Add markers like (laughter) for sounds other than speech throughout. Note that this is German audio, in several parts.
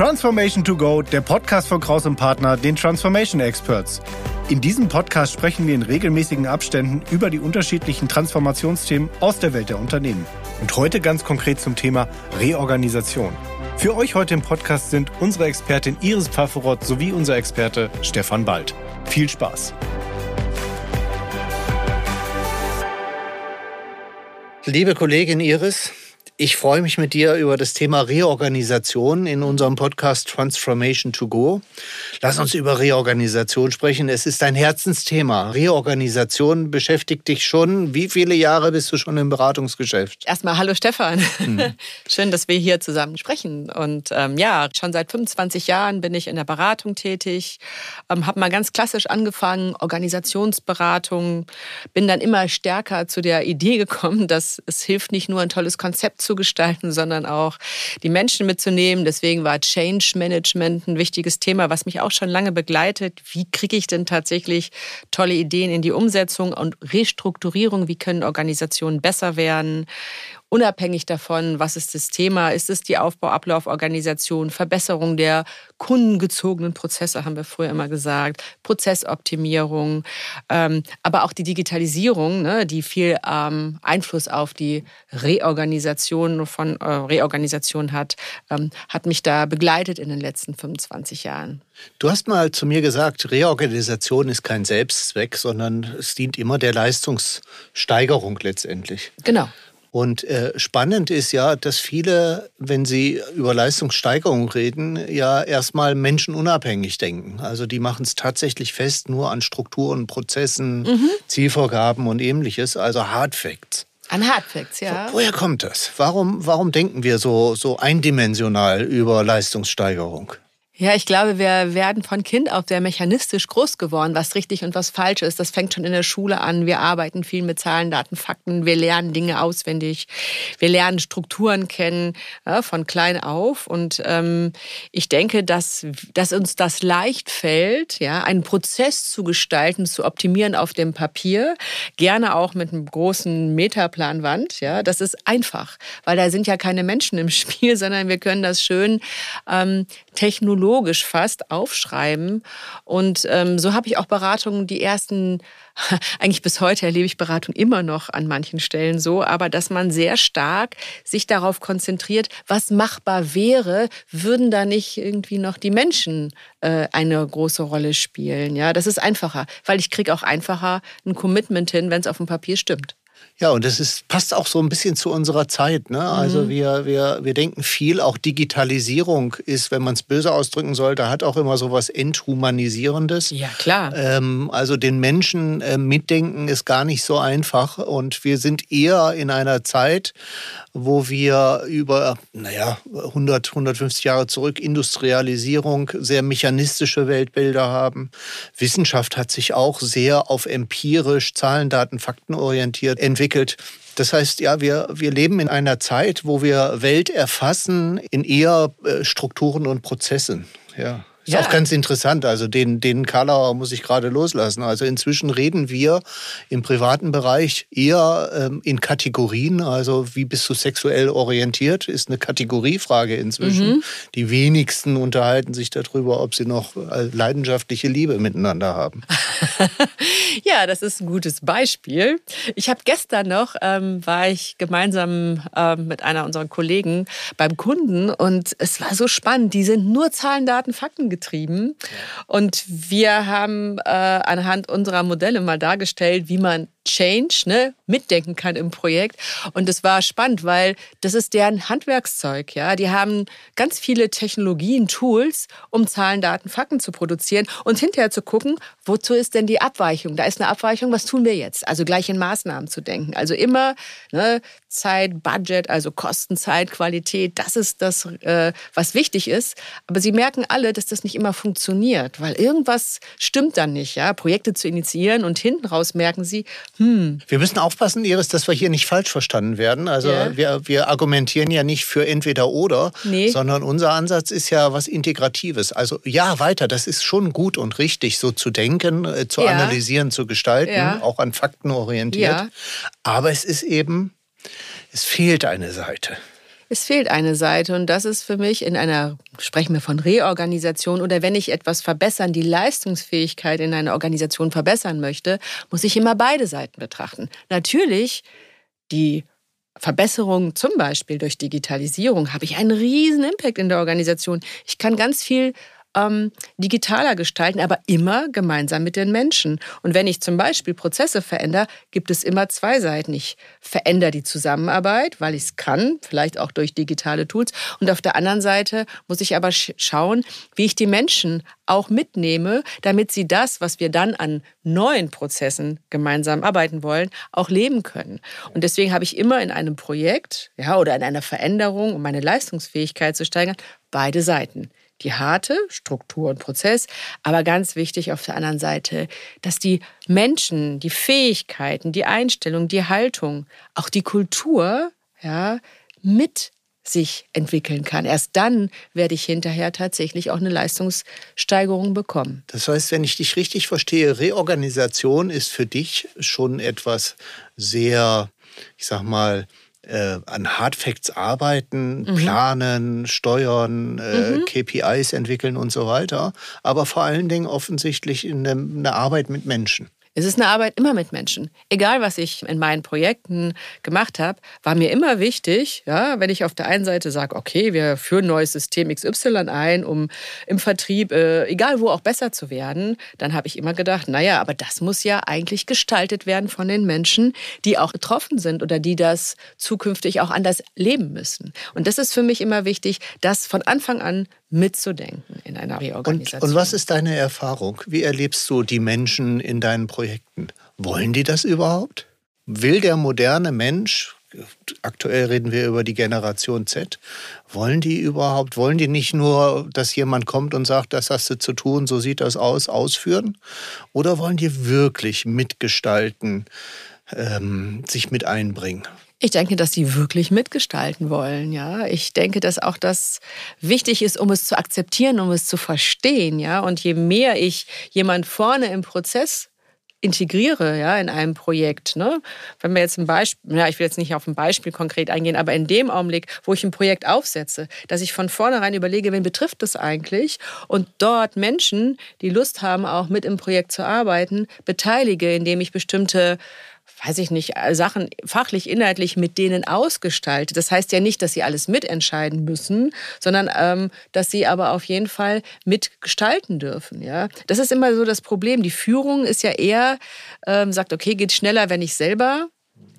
Transformation to Go, der Podcast von Kraus und Partner, den Transformation Experts. In diesem Podcast sprechen wir in regelmäßigen Abständen über die unterschiedlichen Transformationsthemen aus der Welt der Unternehmen. Und heute ganz konkret zum Thema Reorganisation. Für euch heute im Podcast sind unsere Expertin Iris Pfafferott sowie unser Experte Stefan Bald. Viel Spaß! Liebe Kollegin Iris, ich freue mich mit dir über das Thema Reorganisation in unserem Podcast Transformation to Go. Lass uns über Reorganisation sprechen. Es ist ein Herzensthema. Reorganisation beschäftigt dich schon. Wie viele Jahre bist du schon im Beratungsgeschäft? Erstmal hallo Stefan. Hm. (laughs) Schön, dass wir hier zusammen sprechen. Und ähm, ja, schon seit 25 Jahren bin ich in der Beratung tätig. Ähm, habe mal ganz klassisch angefangen, Organisationsberatung. Bin dann immer stärker zu der Idee gekommen, dass es hilft nicht nur ein tolles Konzept zu zu gestalten, sondern auch die Menschen mitzunehmen. Deswegen war Change Management ein wichtiges Thema, was mich auch schon lange begleitet. Wie kriege ich denn tatsächlich tolle Ideen in die Umsetzung und Restrukturierung? Wie können Organisationen besser werden? Unabhängig davon, was ist das Thema, ist es die Aufbau-Ablauf-Organisation, Verbesserung der kundengezogenen Prozesse, haben wir früher immer gesagt, Prozessoptimierung, ähm, aber auch die Digitalisierung, ne, die viel ähm, Einfluss auf die Reorganisation von äh, Reorganisation hat, ähm, hat mich da begleitet in den letzten 25 Jahren. Du hast mal zu mir gesagt, Reorganisation ist kein Selbstzweck, sondern es dient immer der Leistungssteigerung letztendlich. Genau. Und äh, spannend ist ja, dass viele, wenn sie über Leistungssteigerung reden, ja erstmal menschenunabhängig denken. Also die machen es tatsächlich fest nur an Strukturen, Prozessen, mhm. Zielvorgaben und ähnliches, also Hard Facts. An Hard Facts, ja. Wo, woher kommt das? Warum, warum denken wir so, so eindimensional über Leistungssteigerung? Ja, ich glaube, wir werden von Kind auf sehr mechanistisch groß geworden, was richtig und was falsch ist. Das fängt schon in der Schule an. Wir arbeiten viel mit Zahlen, Daten, Fakten. Wir lernen Dinge auswendig. Wir lernen Strukturen kennen ja, von klein auf. Und ähm, ich denke, dass, dass uns das leicht fällt, ja, einen Prozess zu gestalten, zu optimieren auf dem Papier, gerne auch mit einem großen Metaplanwand. Ja, das ist einfach, weil da sind ja keine Menschen im (laughs) Spiel, sondern wir können das schön ähm, technologisch fast aufschreiben. Und ähm, so habe ich auch Beratungen, die ersten, (laughs) eigentlich bis heute erlebe ich Beratung immer noch an manchen Stellen so, aber dass man sehr stark sich darauf konzentriert, was machbar wäre, würden da nicht irgendwie noch die Menschen äh, eine große Rolle spielen. Ja, das ist einfacher, weil ich kriege auch einfacher ein Commitment hin, wenn es auf dem Papier stimmt. Ja, und das ist, passt auch so ein bisschen zu unserer Zeit. Ne? Also mhm. wir, wir, wir denken viel, auch Digitalisierung ist, wenn man es böse ausdrücken sollte, hat auch immer so was Enthumanisierendes. Ja, klar. Ähm, also den Menschen äh, mitdenken ist gar nicht so einfach. Und wir sind eher in einer Zeit, wo wir über, naja, 100, 150 Jahre zurück Industrialisierung, sehr mechanistische Weltbilder haben. Wissenschaft hat sich auch sehr auf empirisch, Zahlen, Daten, Fakten orientiert entwickelt. Das heißt, ja, wir, wir leben in einer Zeit, wo wir Welt erfassen in eher äh, Strukturen und Prozessen. Ja. Ist ja. auch ganz interessant. Also den, den Karlauer muss ich gerade loslassen. Also inzwischen reden wir im privaten Bereich eher ähm, in Kategorien. Also wie bist du sexuell orientiert, ist eine Kategoriefrage inzwischen. Mhm. Die wenigsten unterhalten sich darüber, ob sie noch äh, leidenschaftliche Liebe miteinander haben. (laughs) ja, das ist ein gutes Beispiel. Ich habe gestern noch, ähm, war ich gemeinsam ähm, mit einer unserer Kollegen beim Kunden und es war so spannend. Die sind nur Zahlen, Daten, Fakten getrieben. Und wir haben äh, anhand unserer Modelle mal dargestellt, wie man Change ne, mitdenken kann im Projekt. Und es war spannend, weil das ist deren Handwerkszeug. Ja? Die haben ganz viele Technologien, Tools, um Zahlen, Daten, Fakten zu produzieren und hinterher zu gucken, wozu ist denn die Abweichung? Da ist eine Abweichung, was tun wir jetzt? Also gleich in Maßnahmen zu denken. Also immer ne, Zeit, Budget, also Kosten, Zeit, Qualität, das ist das, äh, was wichtig ist. Aber sie merken alle, dass das nicht immer funktioniert, weil irgendwas stimmt dann nicht. Ja? Projekte zu initiieren und hinten raus merken sie, hm. Wir müssen aufpassen, Iris, dass wir hier nicht falsch verstanden werden. Also yeah. wir, wir argumentieren ja nicht für entweder oder, nee. sondern unser Ansatz ist ja was Integratives. Also ja, weiter, das ist schon gut und richtig, so zu denken, äh, zu ja. analysieren, zu gestalten, ja. auch an Fakten orientiert. Ja. Aber es ist eben, es fehlt eine Seite. Es fehlt eine Seite und das ist für mich in einer, sprechen wir von Reorganisation oder wenn ich etwas verbessern, die Leistungsfähigkeit in einer Organisation verbessern möchte, muss ich immer beide Seiten betrachten. Natürlich die Verbesserung, zum Beispiel durch Digitalisierung, habe ich einen riesen Impact in der Organisation. Ich kann ganz viel ähm, digitaler gestalten, aber immer gemeinsam mit den Menschen. Und wenn ich zum Beispiel Prozesse verändere, gibt es immer zwei Seiten. Ich verändere die Zusammenarbeit, weil ich es kann, vielleicht auch durch digitale Tools. Und auf der anderen Seite muss ich aber schauen, wie ich die Menschen auch mitnehme, damit sie das, was wir dann an neuen Prozessen gemeinsam arbeiten wollen, auch leben können. Und deswegen habe ich immer in einem Projekt ja, oder in einer Veränderung, um meine Leistungsfähigkeit zu steigern, beide Seiten die harte Struktur und Prozess, aber ganz wichtig auf der anderen Seite, dass die Menschen, die Fähigkeiten, die Einstellung, die Haltung, auch die Kultur, ja, mit sich entwickeln kann. Erst dann werde ich hinterher tatsächlich auch eine Leistungssteigerung bekommen. Das heißt, wenn ich dich richtig verstehe, Reorganisation ist für dich schon etwas sehr, ich sag mal, äh, an Hardfacts arbeiten, mhm. planen, steuern, äh, mhm. KPIs entwickeln und so weiter, aber vor allen Dingen offensichtlich in der Arbeit mit Menschen. Es ist eine Arbeit immer mit Menschen. Egal, was ich in meinen Projekten gemacht habe, war mir immer wichtig, ja, wenn ich auf der einen Seite sage, okay, wir führen ein neues System XY ein, um im Vertrieb, äh, egal wo, auch besser zu werden, dann habe ich immer gedacht, naja, aber das muss ja eigentlich gestaltet werden von den Menschen, die auch betroffen sind oder die das zukünftig auch anders leben müssen. Und das ist für mich immer wichtig, das von Anfang an mitzudenken in einer Reorganisation. Und, und was ist deine Erfahrung? Wie erlebst du die Menschen in deinen Projekten? Wollen die das überhaupt? Will der moderne Mensch, aktuell reden wir über die Generation Z, wollen die überhaupt, wollen die nicht nur, dass jemand kommt und sagt, das hast du zu tun, so sieht das aus, ausführen? Oder wollen die wirklich mitgestalten, ähm, sich mit einbringen? Ich denke, dass sie wirklich mitgestalten wollen, ja. Ich denke, dass auch das wichtig ist, um es zu akzeptieren, um es zu verstehen, ja. Und je mehr ich jemand vorne im Prozess integriere, ja, in einem Projekt, ne? Wenn wir jetzt ein Beispiel, ja, ich will jetzt nicht auf ein Beispiel konkret eingehen, aber in dem Augenblick, wo ich ein Projekt aufsetze, dass ich von vornherein überlege, wen betrifft das eigentlich und dort Menschen, die Lust haben, auch mit im Projekt zu arbeiten, beteilige, indem ich bestimmte weiß ich nicht, äh, Sachen fachlich, inhaltlich mit denen ausgestaltet. Das heißt ja nicht, dass sie alles mitentscheiden müssen, sondern ähm, dass sie aber auf jeden Fall mitgestalten dürfen. Ja? Das ist immer so das Problem. Die Führung ist ja eher, ähm, sagt, okay, geht schneller, wenn ich selber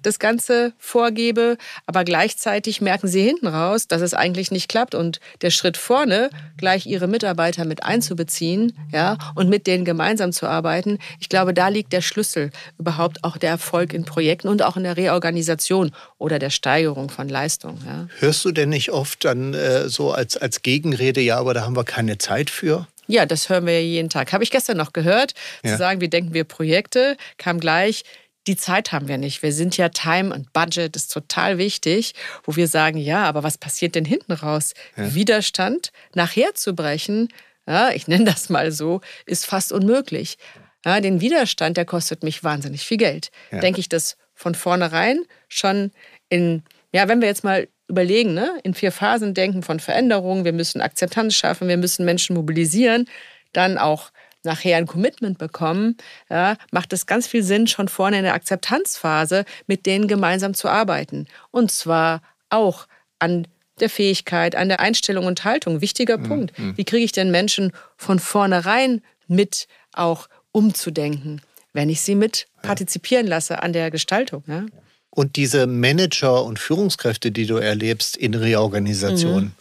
das Ganze vorgebe, aber gleichzeitig merken sie hinten raus, dass es eigentlich nicht klappt und der Schritt vorne, gleich ihre Mitarbeiter mit einzubeziehen, ja, und mit denen gemeinsam zu arbeiten, ich glaube, da liegt der Schlüssel überhaupt auch der Erfolg in Projekten und auch in der Reorganisation oder der Steigerung von Leistung. Ja. Hörst du denn nicht oft dann äh, so als, als Gegenrede, ja, aber da haben wir keine Zeit für? Ja, das hören wir ja jeden Tag. Habe ich gestern noch gehört. Ja. Zu sagen, wie denken wir Projekte, kam gleich, die Zeit haben wir nicht. Wir sind ja Time und Budget ist total wichtig, wo wir sagen, ja, aber was passiert denn hinten raus? Ja. Widerstand nachher zu brechen, ja, ich nenne das mal so, ist fast unmöglich. Ja, den Widerstand, der kostet mich wahnsinnig viel Geld. Denke ich das von vornherein schon in, ja, wenn wir jetzt mal überlegen, ne, in vier Phasen denken von Veränderungen, wir müssen Akzeptanz schaffen, wir müssen Menschen mobilisieren, dann auch nachher ein Commitment bekommen, ja, macht es ganz viel Sinn, schon vorne in der Akzeptanzphase mit denen gemeinsam zu arbeiten. Und zwar auch an der Fähigkeit, an der Einstellung und Haltung. Wichtiger mhm. Punkt. Wie kriege ich denn Menschen von vornherein mit auch umzudenken, wenn ich sie mit partizipieren lasse an der Gestaltung? Ja? Und diese Manager und Führungskräfte, die du erlebst in Reorganisationen, mhm.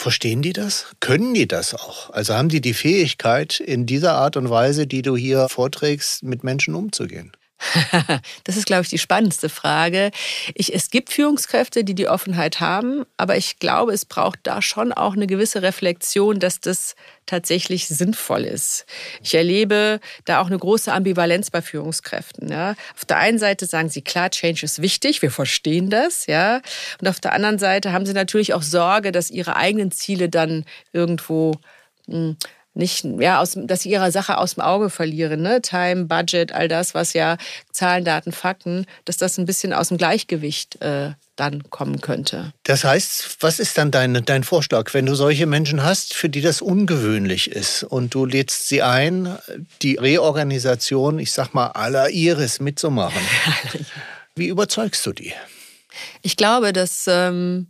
Verstehen die das? Können die das auch? Also haben die die Fähigkeit, in dieser Art und Weise, die du hier vorträgst, mit Menschen umzugehen? (laughs) Das ist, glaube ich, die spannendste Frage. Ich, es gibt Führungskräfte, die die Offenheit haben, aber ich glaube, es braucht da schon auch eine gewisse Reflexion, dass das tatsächlich sinnvoll ist. Ich erlebe da auch eine große Ambivalenz bei Führungskräften. Ja. Auf der einen Seite sagen sie, klar, Change ist wichtig, wir verstehen das, ja. Und auf der anderen Seite haben sie natürlich auch Sorge, dass ihre eigenen Ziele dann irgendwo mh, hm, nicht, ja, aus, dass sie ihre Sache aus dem Auge verlieren, ne? Time, Budget, all das, was ja Zahlen, Daten, Fakten, dass das ein bisschen aus dem Gleichgewicht äh, dann kommen könnte. Das heißt, was ist dann dein, dein Vorschlag, wenn du solche Menschen hast, für die das ungewöhnlich ist und du lädst sie ein, die Reorganisation, ich sag mal, aller Iris mitzumachen? (laughs) Wie überzeugst du die? Ich glaube, dass ähm,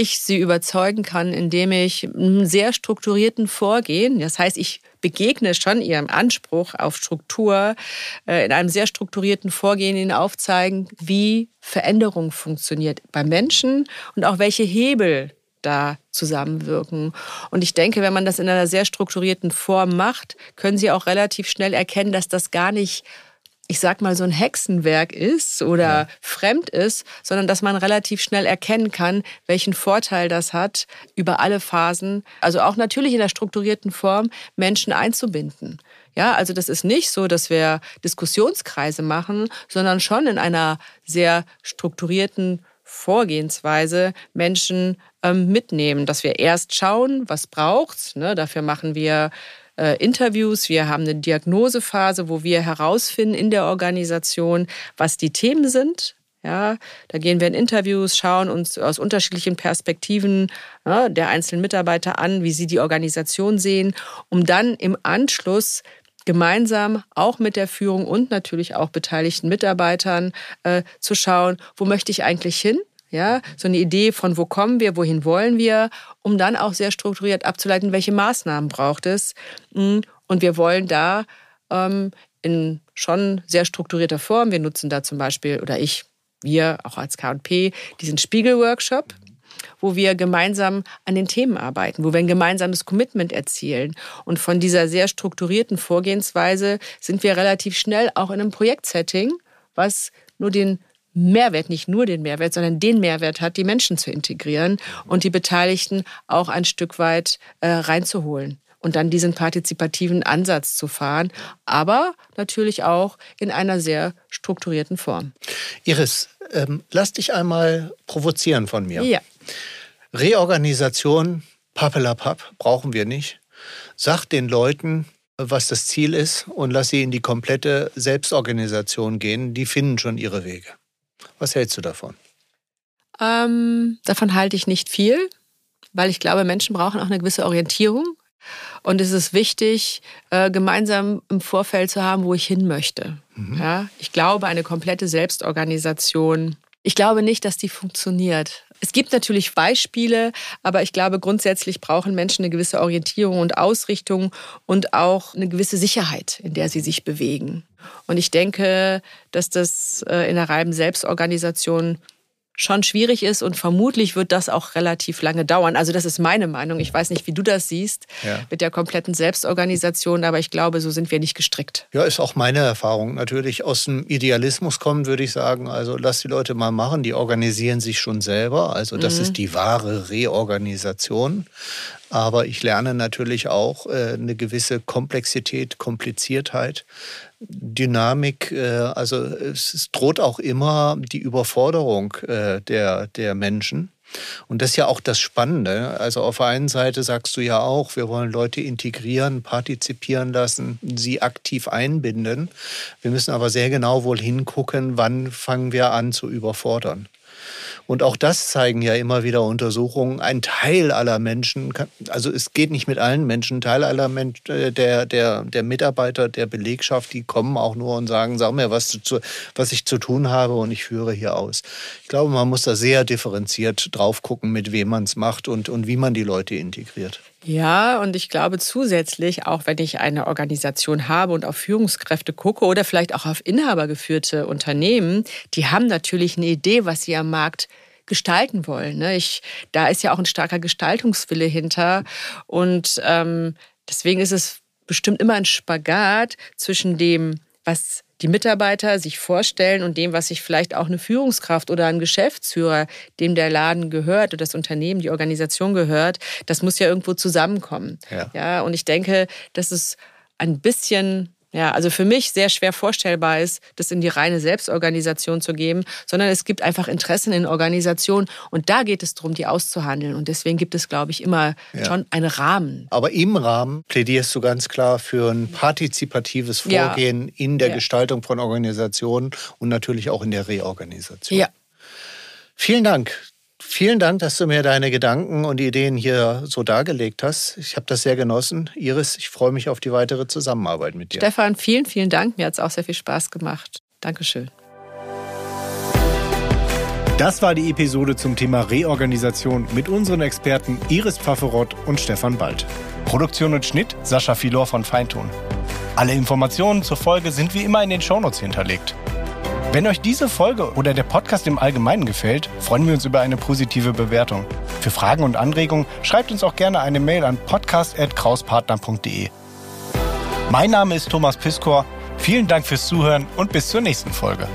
ich sie überzeugen kann, indem ich einen sehr strukturierten Vorgehen, das heißt, ich begegne schon ihrem Anspruch auf Struktur, äh, in einem sehr strukturierten Vorgehen ihnen aufzeigen, wie Veränderung funktioniert beim Menschen und auch welche Hebel da zusammenwirken. Und ich denke, wenn man das in einer sehr strukturierten Form macht, können Sie auch relativ schnell erkennen, dass das gar nicht ich sag mal, so ein Hexenwerk ist oder ja. fremd ist, sondern dass man relativ schnell erkennen kann, welchen Vorteil das hat, über alle Phasen, also auch natürlich in der strukturierten Form, Menschen einzubinden. Ja, also das ist nicht so, dass wir Diskussionskreise machen, sondern schon in einer sehr strukturierten Vorgehensweise Menschen ähm, mitnehmen, dass wir erst schauen, was braucht's. Ne? Dafür machen wir äh, Interviews, wir haben eine Diagnosephase, wo wir herausfinden in der Organisation, was die Themen sind. Ja, da gehen wir in Interviews, schauen uns aus unterschiedlichen Perspektiven ja, der einzelnen Mitarbeiter an, wie sie die Organisation sehen, um dann im Anschluss gemeinsam auch mit der Führung und natürlich auch beteiligten Mitarbeitern äh, zu schauen, wo möchte ich eigentlich hin? Ja, so eine Idee von wo kommen wir, wohin wollen wir, um dann auch sehr strukturiert abzuleiten, welche Maßnahmen braucht es. Mm, und wir wollen da ähm, in schon sehr strukturierter Form, wir nutzen da zum Beispiel, oder ich, wir auch als KP, diesen Spiegel-Workshop, wo wir gemeinsam an den Themen arbeiten, wo wir ein gemeinsames Commitment erzielen. Und von dieser sehr strukturierten Vorgehensweise sind wir relativ schnell auch in einem Projektsetting, was nur den Mehrwert, nicht nur den Mehrwert, sondern den Mehrwert hat, die Menschen zu integrieren und die Beteiligten auch ein Stück weit äh, reinzuholen und dann diesen partizipativen Ansatz zu fahren, aber natürlich auch in einer sehr strukturierten Form. Iris, ähm, lass dich einmal provozieren von mir. Ja. Reorganisation, pappelapapp, brauchen wir nicht. Sag den Leuten, was das Ziel ist und lass sie in die komplette Selbstorganisation gehen. Die finden schon ihre Wege. Was hältst du davon? Ähm, davon halte ich nicht viel, weil ich glaube, Menschen brauchen auch eine gewisse Orientierung. Und es ist wichtig, äh, gemeinsam im Vorfeld zu haben, wo ich hin möchte. Mhm. Ja, ich glaube, eine komplette Selbstorganisation, ich glaube nicht, dass die funktioniert. Es gibt natürlich Beispiele, aber ich glaube, grundsätzlich brauchen Menschen eine gewisse Orientierung und Ausrichtung und auch eine gewisse Sicherheit, in der sie sich bewegen. Und ich denke, dass das äh, in der reinen Selbstorganisation schon schwierig ist und vermutlich wird das auch relativ lange dauern. Also das ist meine Meinung. Ich weiß nicht, wie du das siehst ja. mit der kompletten Selbstorganisation, aber ich glaube, so sind wir nicht gestrickt. Ja, ist auch meine Erfahrung. Natürlich aus dem Idealismus kommen, würde ich sagen. Also lass die Leute mal machen, die organisieren sich schon selber. Also das mhm. ist die wahre Reorganisation. Aber ich lerne natürlich auch äh, eine gewisse Komplexität, Kompliziertheit Dynamik, äh, also es droht auch immer die Überforderung äh, der, der Menschen. Und das ist ja auch das Spannende. Also auf der einen Seite sagst du ja auch, wir wollen Leute integrieren, partizipieren lassen, sie aktiv einbinden. Wir müssen aber sehr genau wohl hingucken, wann fangen wir an zu überfordern. Und auch das zeigen ja immer wieder Untersuchungen. Ein Teil aller Menschen, also es geht nicht mit allen Menschen, ein Teil aller Menschen, äh, der, der, der Mitarbeiter, der Belegschaft, die kommen auch nur und sagen, sag mir, was, zu, was ich zu tun habe und ich führe hier aus. Ich glaube, man muss da sehr differenziert drauf gucken, mit wem man es macht und, und wie man die Leute integriert. Ja, und ich glaube zusätzlich, auch wenn ich eine Organisation habe und auf Führungskräfte gucke oder vielleicht auch auf inhabergeführte Unternehmen, die haben natürlich eine Idee, was sie am Markt gestalten wollen. Ne? Ich, da ist ja auch ein starker Gestaltungswille hinter. Und ähm, deswegen ist es bestimmt immer ein Spagat zwischen dem, was die Mitarbeiter sich vorstellen und dem, was sich vielleicht auch eine Führungskraft oder ein Geschäftsführer, dem der Laden gehört oder das Unternehmen, die Organisation gehört, das muss ja irgendwo zusammenkommen. Ja, ja und ich denke, dass es ein bisschen Ja, also für mich sehr schwer vorstellbar ist, das in die reine Selbstorganisation zu geben, sondern es gibt einfach Interessen in Organisationen und da geht es darum, die auszuhandeln. Und deswegen gibt es, glaube ich, immer ja. schon einen Rahmen. Aber im Rahmen plädierst du ganz klar für ein partizipatives Vorgehen ja. in der ja. Gestaltung von Organisationen und natürlich auch in der Reorganisation. Ja. Vielen Dank. Vielen Dank, dass du mir deine Gedanken und Ideen hier so dargelegt hast. Ich habe das sehr genossen. Iris, ich freue mich auf die weitere Zusammenarbeit mit dir. Stefan, vielen, vielen Dank. Mir hat es auch sehr viel Spaß gemacht. Dankeschön. Das war die Episode zum Thema Reorganisation mit unseren Experten Iris Pfafferott und Stefan Bald. Produktion und Schnitt Sascha Filor von Feintun. Alle Informationen zur Folge sind wie immer in den Shownotes hinterlegt. Wenn euch diese Folge oder der Podcast im Allgemeinen gefällt, freuen wir uns über eine positive Bewertung. Für Fragen und Anregungen schreibt uns auch gerne eine Mail an podcast.krauspartner.de. Mein Name ist Thomas Piskor. Vielen Dank fürs Zuhören und bis zur nächsten Folge.